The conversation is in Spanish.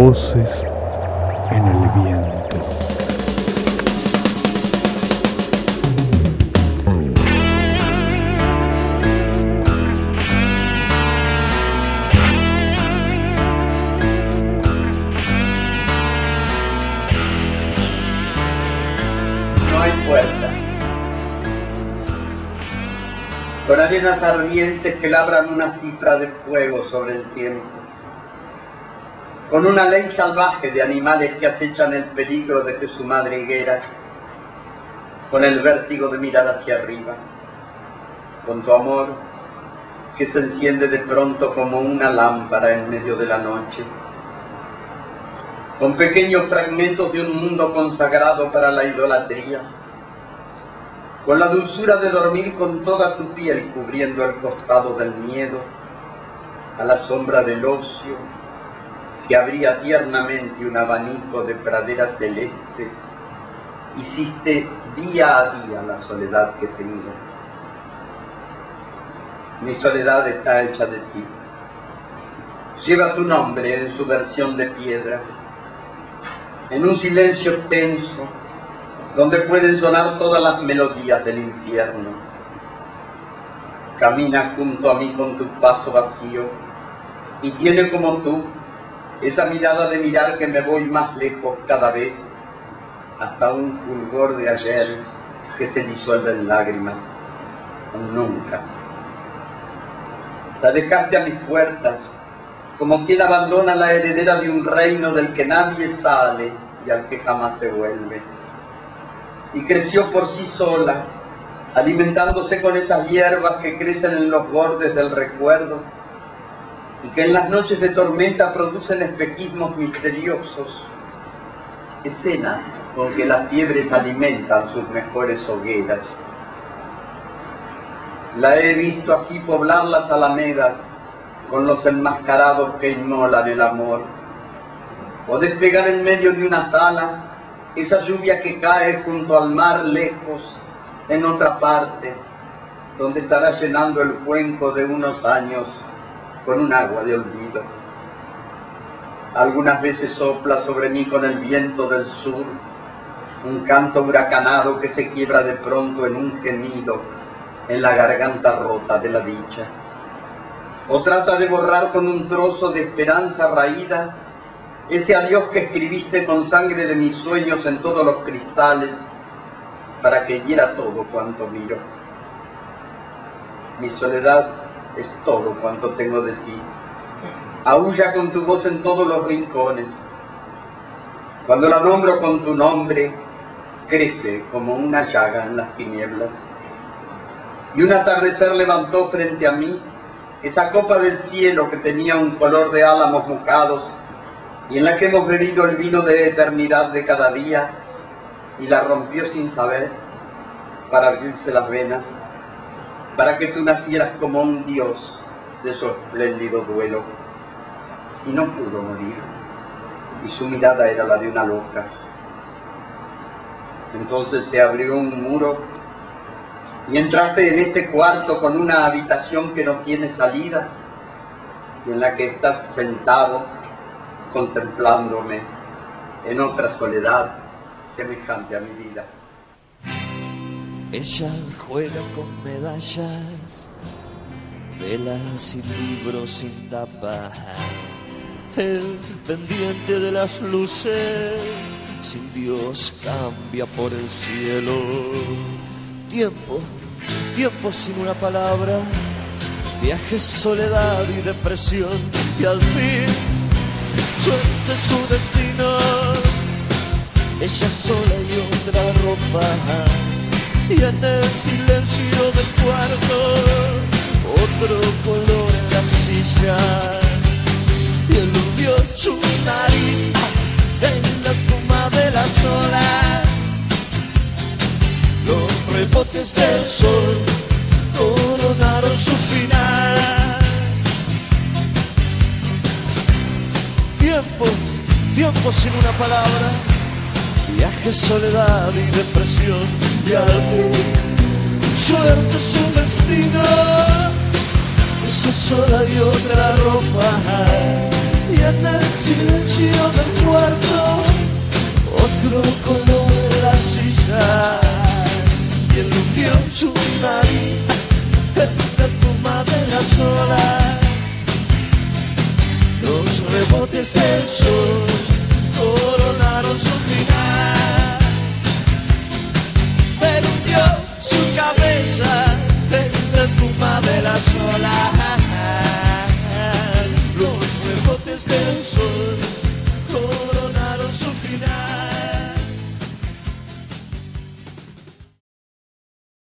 Voces en el viento. No hay puerta. Con arenas ardientes que labran una cifra de fuego sobre el tiempo. Con una ley salvaje de animales que acechan el peligro de que su madre higuera. Con el vértigo de mirar hacia arriba. Con tu amor que se enciende de pronto como una lámpara en medio de la noche con pequeños fragmentos de un mundo consagrado para la idolatría, con la dulzura de dormir con toda tu piel cubriendo el costado del miedo, a la sombra del ocio, que abría tiernamente un abanico de praderas celestes, hiciste día a día la soledad que tengo. Mi soledad está hecha de ti. Lleva tu nombre en su versión de piedra, en un silencio tenso, donde pueden sonar todas las melodías del infierno. Camina junto a mí con tu paso vacío y tiene como tú esa mirada de mirar que me voy más lejos cada vez, hasta un fulgor de ayer que se disuelve en lágrimas, nunca. La dejaste a mis puertas como quien abandona la heredera de un reino del que nadie sale y al que jamás se vuelve. Y creció por sí sola, alimentándose con esas hierbas que crecen en los bordes del recuerdo y que en las noches de tormenta producen espejismos misteriosos, escenas con que las fiebres alimentan sus mejores hogueras. La he visto así poblar las alamedas con los enmascarados que inmolan el amor. O despegar en medio de una sala esa lluvia que cae junto al mar lejos, en otra parte, donde estará llenando el cuenco de unos años con un agua de olvido. Algunas veces sopla sobre mí con el viento del sur un canto huracanado que se quiebra de pronto en un gemido en la garganta rota de la dicha o trata de borrar con un trozo de esperanza raída ese adiós que escribiste con sangre de mis sueños en todos los cristales para que hiera todo cuanto miro. Mi soledad es todo cuanto tengo de ti. Aúlla con tu voz en todos los rincones. Cuando la nombro con tu nombre, crece como una llaga en las tinieblas. Y un atardecer levantó frente a mí esa copa del cielo que tenía un color de álamos mojados y en la que hemos bebido el vino de eternidad de cada día y la rompió sin saber para abrirse las venas, para que tú nacieras como un dios de su espléndido duelo. Y no pudo morir, y su mirada era la de una loca. Entonces se abrió un muro y entraste en este cuarto con una habitación que no tiene salidas y en la que estás sentado contemplándome en otra soledad semejante a mi vida. Ella juega con medallas, velas y libros sin tapa. El pendiente de las luces, sin Dios cambia por el cielo. Tiempo tiempo sin una palabra, viaje, soledad y depresión, y al fin suerte su destino, ella sola y otra ropa, y en el silencio del cuarto, otro color en la silla, y eludió su nariz en la espuma de las olas los rebotes del sol coronaron su final. Tiempo, tiempo sin una palabra, viaje, soledad y depresión, y al fin, suerte su destino, esa sola y otra ropa, y en el silencio del cuarto, otro color en la silla. Y el su nariz en la espuma de las olas, los rebotes del sol. so